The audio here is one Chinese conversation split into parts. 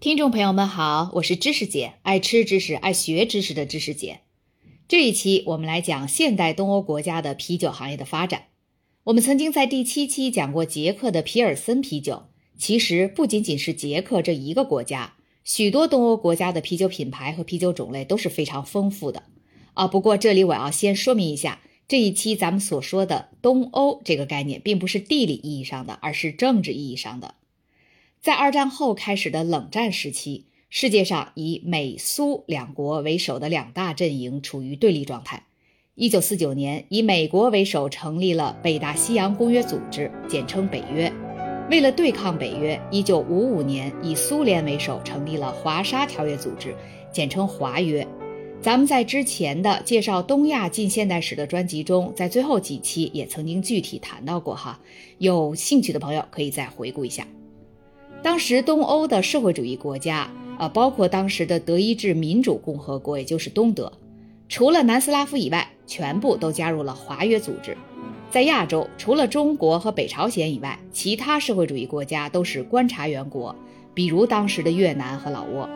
听众朋友们好，我是知识姐，爱吃知识、爱学知识的知识姐。这一期我们来讲现代东欧国家的啤酒行业的发展。我们曾经在第七期讲过捷克的皮尔森啤酒，其实不仅仅是捷克这一个国家，许多东欧国家的啤酒品牌和啤酒种类都是非常丰富的啊。不过这里我要先说明一下，这一期咱们所说的东欧这个概念，并不是地理意义上的，而是政治意义上的。在二战后开始的冷战时期，世界上以美苏两国为首的两大阵营处于对立状态。一九四九年，以美国为首成立了北大西洋公约组织，简称北约。为了对抗北约，一九五五年以苏联为首成立了华沙条约组织，简称华约。咱们在之前的介绍东亚近现代史的专辑中，在最后几期也曾经具体谈到过哈。有兴趣的朋友可以再回顾一下。当时东欧的社会主义国家，啊，包括当时的德意志民主共和国，也就是东德，除了南斯拉夫以外，全部都加入了华约组织。在亚洲，除了中国和北朝鲜以外，其他社会主义国家都是观察员国，比如当时的越南和老挝。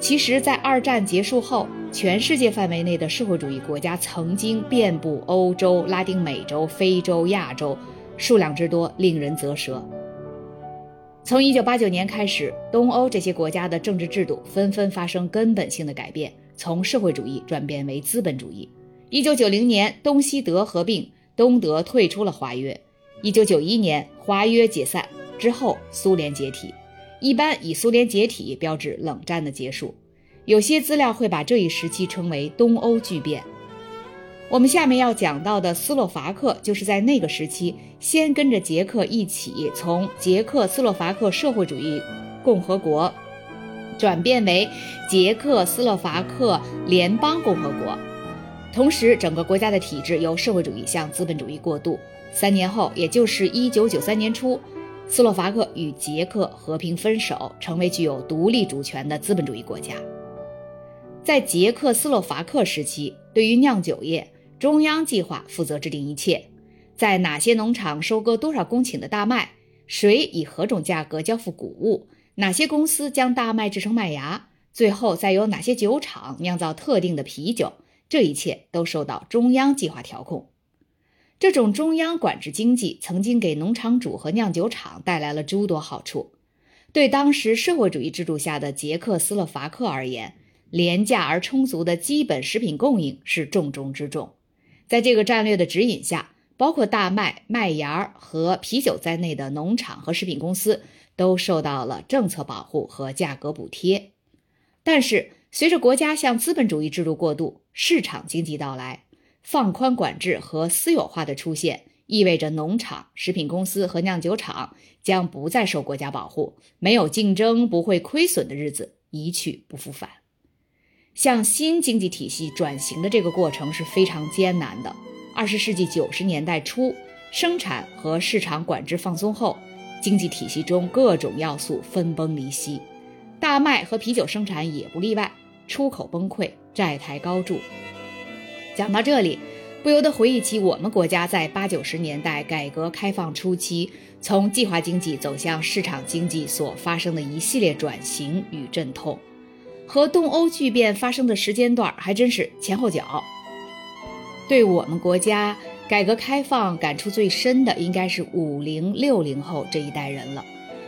其实，在二战结束后，全世界范围内的社会主义国家曾经遍布欧洲、拉丁美洲、非洲、亚洲，数量之多，令人啧舌。从一九八九年开始，东欧这些国家的政治制度纷纷发生根本性的改变，从社会主义转变为资本主义。一九九零年，东西德合并，东德退出了华约。一九九一年，华约解散之后，苏联解体。一般以苏联解体标志冷战的结束。有些资料会把这一时期称为东欧巨变。我们下面要讲到的斯洛伐克，就是在那个时期先跟着捷克一起从捷克斯洛伐克社会主义共和国转变为捷克斯洛伐克联邦共和国，同时整个国家的体制由社会主义向资本主义过渡。三年后，也就是一九九三年初，斯洛伐克与捷克和平分手，成为具有独立主权的资本主义国家。在捷克斯洛伐克时期，对于酿酒业。中央计划负责制定一切，在哪些农场收割多少公顷的大麦，谁以何种价格交付谷物，哪些公司将大麦制成麦芽，最后再由哪些酒厂酿造特定的啤酒，这一切都受到中央计划调控。这种中央管制经济曾经给农场主和酿酒厂带来了诸多好处，对当时社会主义制度下的捷克斯洛伐克而言，廉价而充足的基本食品供应是重中之重。在这个战略的指引下，包括大麦、麦芽和啤酒在内的农场和食品公司都受到了政策保护和价格补贴。但是，随着国家向资本主义制度过渡，市场经济到来，放宽管制和私有化的出现，意味着农场、食品公司和酿酒厂将不再受国家保护，没有竞争不会亏损的日子一去不复返。向新经济体系转型的这个过程是非常艰难的。二十世纪九十年代初，生产和市场管制放松后，经济体系中各种要素分崩离析，大麦和啤酒生产也不例外，出口崩溃，债台高筑。讲到这里，不由得回忆起我们国家在八九十年代改革开放初期，从计划经济走向市场经济所发生的一系列转型与阵痛。和东欧巨变发生的时间段还真是前后脚。对我们国家改革开放感触最深的，应该是五零六零后这一代人了。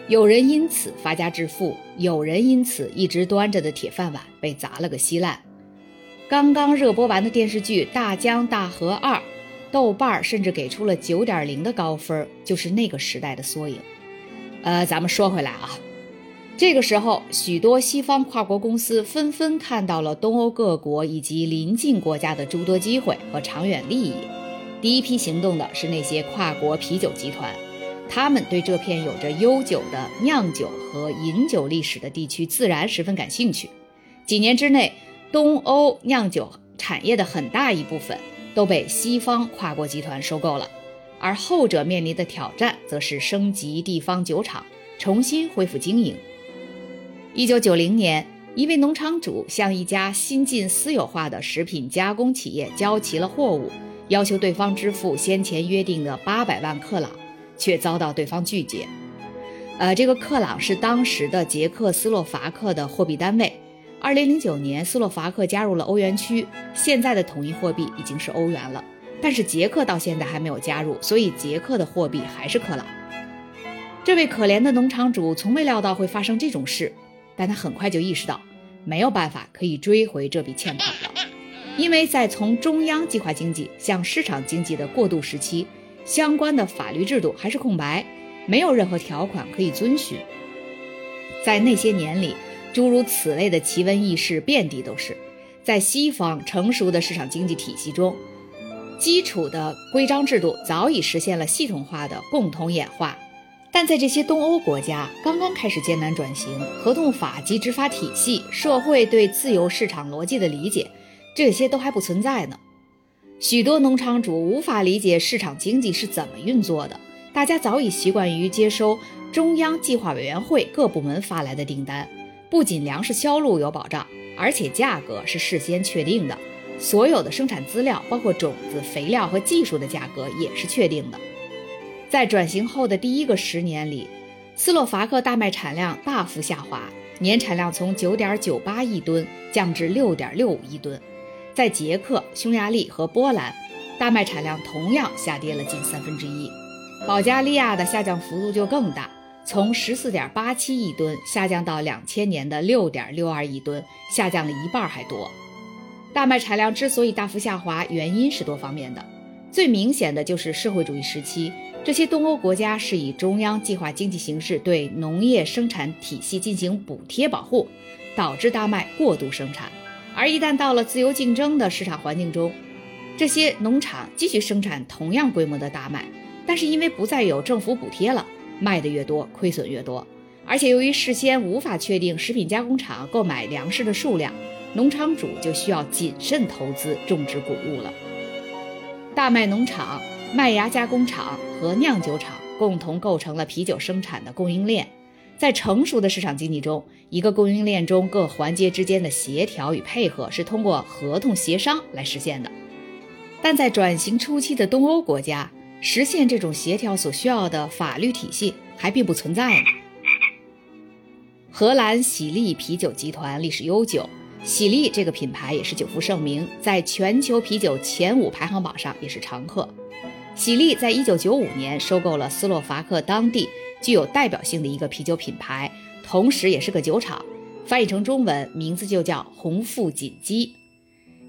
有人因此发家致富，有人因此一直端着的铁饭碗被砸了个稀烂。刚刚热播完的电视剧《大江大河二》，豆瓣甚至给出了九点零的高分，就是那个时代的缩影。呃，咱们说回来啊。这个时候，许多西方跨国公司纷纷看到了东欧各国以及邻近国家的诸多机会和长远利益。第一批行动的是那些跨国啤酒集团，他们对这片有着悠久的酿酒和饮酒历史的地区自然十分感兴趣。几年之内，东欧酿酒产业的很大一部分都被西方跨国集团收购了，而后者面临的挑战则是升级地方酒厂，重新恢复经营。一九九零年，一位农场主向一家新晋私有化的食品加工企业交齐了货物，要求对方支付先前约定的八百万克朗，却遭到对方拒绝。呃，这个克朗是当时的捷克斯洛伐克的货币单位。二零零九年，斯洛伐克加入了欧元区，现在的统一货币已经是欧元了。但是捷克到现在还没有加入，所以捷克的货币还是克朗。这位可怜的农场主从未料到会发生这种事，但他很快就意识到，没有办法可以追回这笔欠款了，因为在从中央计划经济向市场经济的过渡时期，相关的法律制度还是空白。没有任何条款可以遵循。在那些年里，诸如此类的奇闻异事遍地都是。在西方成熟的市场经济体系中，基础的规章制度早已实现了系统化的共同演化。但在这些东欧国家刚刚开始艰难转型，合同法及执法体系、社会对自由市场逻辑的理解，这些都还不存在呢。许多农场主无法理解市场经济是怎么运作的。大家早已习惯于接收中央计划委员会各部门发来的订单，不仅粮食销路有保障，而且价格是事先确定的。所有的生产资料，包括种子、肥料和技术的价格也是确定的。在转型后的第一个十年里，斯洛伐克大麦产量大幅下滑，年产量从9.98亿吨降至6.65亿吨。在捷克、匈牙利和波兰，大麦产量同样下跌了近三分之一。保加利亚的下降幅度就更大，从十四点八七亿吨下降到两千年的六点六二亿吨，下降了一半还多。大麦产量之所以大幅下滑，原因是多方面的。最明显的就是社会主义时期，这些东欧国家是以中央计划经济形式对农业生产体系进行补贴保护，导致大麦过度生产。而一旦到了自由竞争的市场环境中，这些农场继续生产同样规模的大麦。但是因为不再有政府补贴了，卖的越多，亏损越多。而且由于事先无法确定食品加工厂购买粮食的数量，农场主就需要谨慎投资种植谷物了。大麦农场、麦芽加工厂和酿酒厂共同构成了啤酒生产的供应链。在成熟的市场经济中，一个供应链中各环节之间的协调与配合是通过合同协商来实现的。但在转型初期的东欧国家，实现这种协调所需要的法律体系还并不存在呢。荷兰喜力啤酒集团历史悠久，喜力这个品牌也是久负盛名，在全球啤酒前五排行榜上也是常客。喜力在一九九五年收购了斯洛伐克当地具有代表性的一个啤酒品牌，同时也是个酒厂，翻译成中文名字就叫红富锦鸡。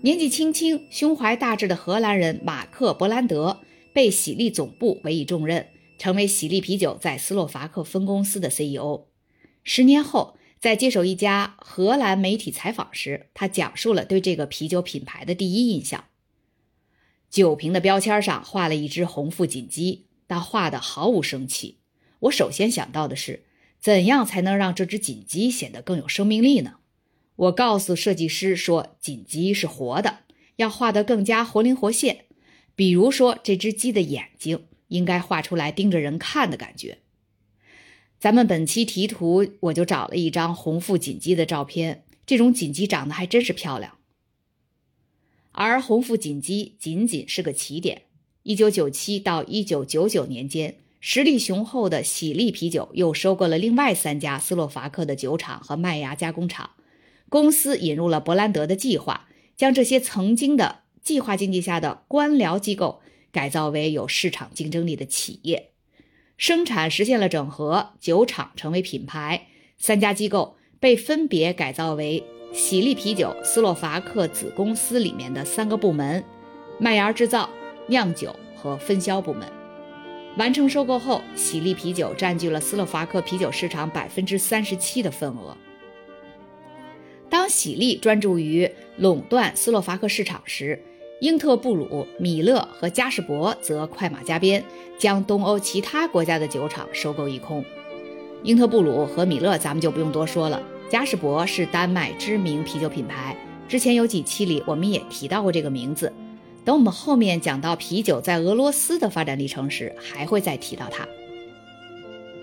年纪轻轻、胸怀大志的荷兰人马克·伯兰德。被喜力总部委以重任，成为喜力啤酒在斯洛伐克分公司的 CEO。十年后，在接受一家荷兰媒体采访时，他讲述了对这个啤酒品牌的第一印象：酒瓶的标签上画了一只红腹锦鸡，但画的毫无生气。我首先想到的是，怎样才能让这只锦鸡显得更有生命力呢？我告诉设计师说，锦鸡是活的，要画得更加活灵活现。比如说，这只鸡的眼睛应该画出来盯着人看的感觉。咱们本期题图，我就找了一张红腹锦鸡的照片，这种锦鸡长得还真是漂亮。而红腹锦鸡仅仅是个起点。一九九七到一九九九年间，实力雄厚的喜力啤酒又收购了另外三家斯洛伐克的酒厂和麦芽加工厂。公司引入了伯兰德的计划，将这些曾经的。计划经济下的官僚机构改造为有市场竞争力的企业，生产实现了整合，酒厂成为品牌，三家机构被分别改造为喜力啤酒斯洛伐克子公司里面的三个部门：麦芽制造、酿酒和分销部门。完成收购后，喜力啤酒占据了斯洛伐克啤酒市场百分之三十七的份额。当喜力专注于垄断斯洛伐克市场时，英特布鲁、米勒和嘉士伯则快马加鞭，将东欧其他国家的酒厂收购一空。英特布鲁和米勒咱们就不用多说了，嘉士伯是丹麦知名啤酒品牌，之前有几期里我们也提到过这个名字。等我们后面讲到啤酒在俄罗斯的发展历程时，还会再提到它。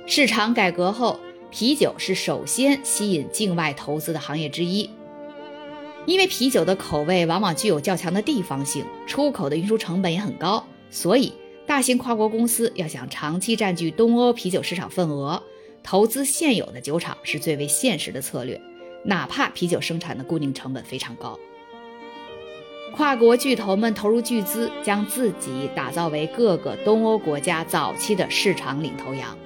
市场改革后，啤酒是首先吸引境外投资的行业之一。因为啤酒的口味往往具有较强的地方性，出口的运输成本也很高，所以大型跨国公司要想长期占据东欧啤酒市场份额，投资现有的酒厂是最为现实的策略，哪怕啤酒生产的固定成本非常高。跨国巨头们投入巨资，将自己打造为各个东欧国家早期的市场领头羊。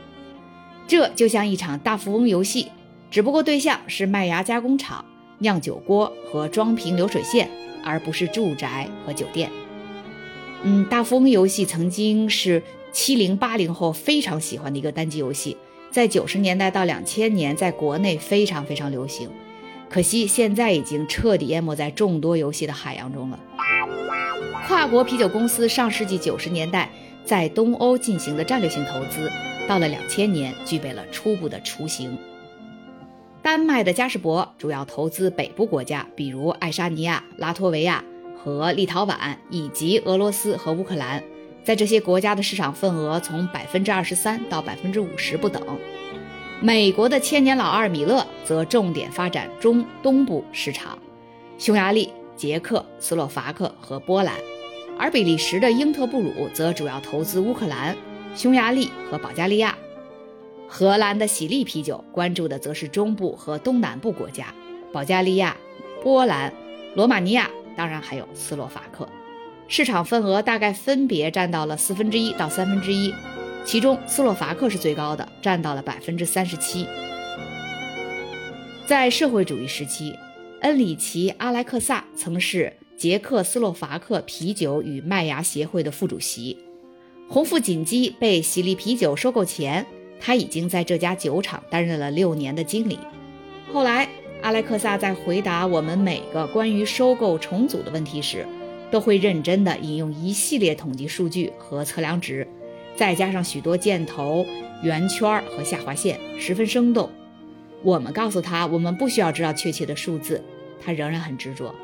这就像一场大富翁游戏，只不过对象是麦芽加工厂、酿酒锅和装瓶流水线，而不是住宅和酒店。嗯，大富翁游戏曾经是七零八零后非常喜欢的一个单机游戏，在九十年代到两千年，在国内非常非常流行。可惜现在已经彻底淹没在众多游戏的海洋中了。跨国啤酒公司上世纪九十年代在东欧进行的战略性投资，到了两千年具备了初步的雏形。丹麦的嘉士伯主要投资北部国家，比如爱沙尼亚、拉脱维亚和立陶宛，以及俄罗斯和乌克兰，在这些国家的市场份额从百分之二十三到百分之五十不等。美国的千年老二米勒则重点发展中东部市场，匈牙利、捷克斯洛伐克和波兰；而比利时的英特布鲁则主要投资乌克兰、匈牙利和保加利亚；荷兰的喜力啤酒关注的则是中部和东南部国家，保加利亚、波兰、罗马尼亚，当然还有斯洛伐克，市场份额大概分别占到了四分之一到三分之一。其中，斯洛伐克是最高的，占到了百分之三十七。在社会主义时期，恩里奇·阿莱克萨曾是捷克斯洛伐克啤酒与麦芽协会的副主席。红富锦鸡被喜力啤酒收购前，他已经在这家酒厂担任了六年的经理。后来，阿莱克萨在回答我们每个关于收购重组的问题时，都会认真地引用一系列统计数据和测量值。再加上许多箭头、圆圈和下划线，十分生动。我们告诉他，我们不需要知道确切的数字，他仍然很执着。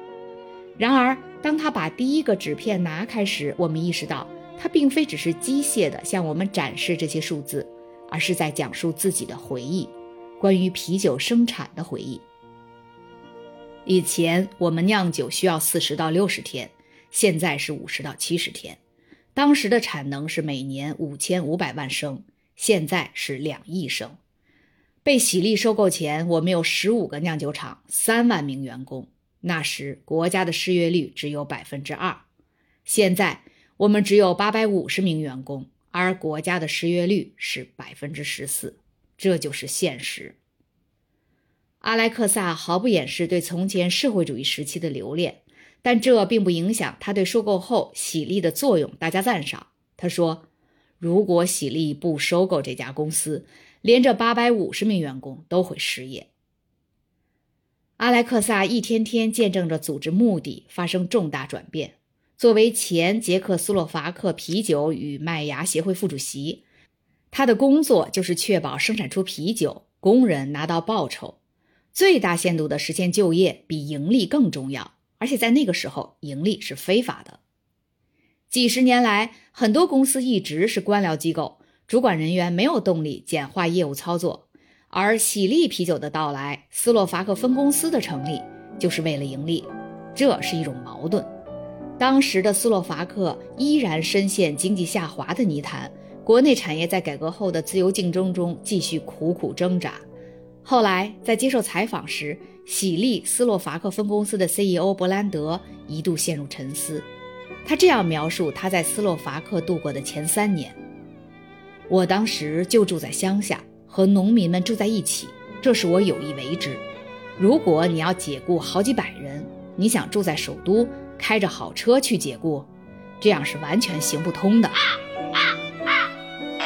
然而，当他把第一个纸片拿开时，我们意识到，他并非只是机械地向我们展示这些数字，而是在讲述自己的回忆，关于啤酒生产的回忆。以前我们酿酒需要四十到六十天，现在是五十到七十天。当时的产能是每年五千五百万升，现在是两亿升。被喜力收购前，我们有十五个酿酒厂，三万名员工。那时国家的失业率只有百分之二，现在我们只有八百五十名员工，而国家的失业率是百分之十四。这就是现实。阿莱克萨毫不掩饰对从前社会主义时期的留恋。但这并不影响他对收购后喜力的作用大加赞赏。他说：“如果喜力不收购这家公司，连这八百五十名员工都会失业。”阿莱克萨一天天见证着组织目的发生重大转变。作为前捷克斯洛伐克啤酒与麦芽协会副主席，他的工作就是确保生产出啤酒，工人拿到报酬，最大限度地实现就业，比盈利更重要。而且在那个时候，盈利是非法的。几十年来，很多公司一直是官僚机构，主管人员没有动力简化业务操作。而喜力啤酒的到来，斯洛伐克分公司的成立，就是为了盈利，这是一种矛盾。当时的斯洛伐克依然深陷经济下滑的泥潭，国内产业在改革后的自由竞争中继续苦苦挣扎。后来在接受采访时，喜力斯洛伐克分公司的 CEO 伯兰德一度陷入沉思。他这样描述他在斯洛伐克度过的前三年：“我当时就住在乡下，和农民们住在一起，这是我有意为之。如果你要解雇好几百人，你想住在首都，开着好车去解雇，这样是完全行不通的。”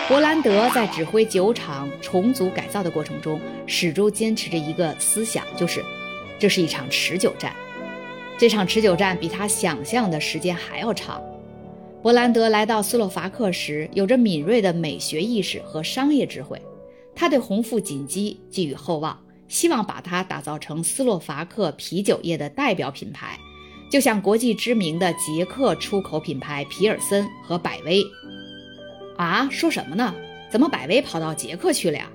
伯兰德在指挥酒厂重组改造的过程中，始终坚持着一个思想，就是这是一场持久战。这场持久战比他想象的时间还要长。伯兰德来到斯洛伐克时，有着敏锐的美学意识和商业智慧，他对红富锦鸡寄予厚望，希望把它打造成斯洛伐克啤酒业的代表品牌，就像国际知名的捷克出口品牌皮尔森和百威。啊，说什么呢？怎么百威跑到捷克去了呀？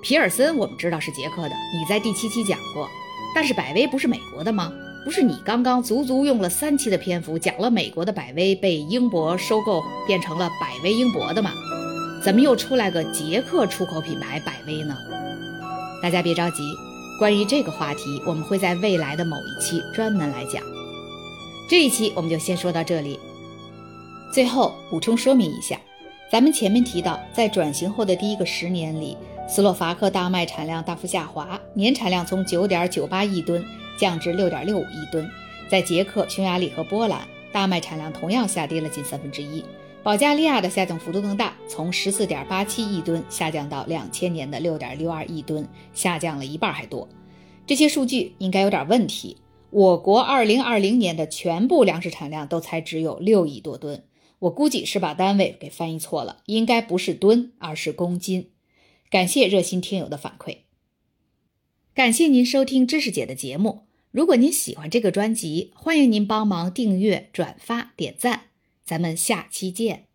皮尔森我们知道是捷克的，你在第七期讲过。但是百威不是美国的吗？不是你刚刚足足用了三期的篇幅讲了美国的百威被英博收购变成了百威英博的吗？怎么又出来个捷克出口品牌百威呢？大家别着急，关于这个话题，我们会在未来的某一期专门来讲。这一期我们就先说到这里。最后补充说明一下，咱们前面提到，在转型后的第一个十年里，斯洛伐克大麦产量大幅下滑，年产量从九点九八亿吨降至六点六五亿吨。在捷克、匈牙利和波兰，大麦产量同样下跌了近三分之一。保加利亚的下降幅度更大，从十四点八七亿吨下降到两千年的六点六二亿吨，下降了一半还多。这些数据应该有点问题。我国二零二零年的全部粮食产量都才只有六亿多吨，我估计是把单位给翻译错了，应该不是吨，而是公斤。感谢热心听友的反馈，感谢您收听知识姐的节目。如果您喜欢这个专辑，欢迎您帮忙订阅、转发、点赞。咱们下期见。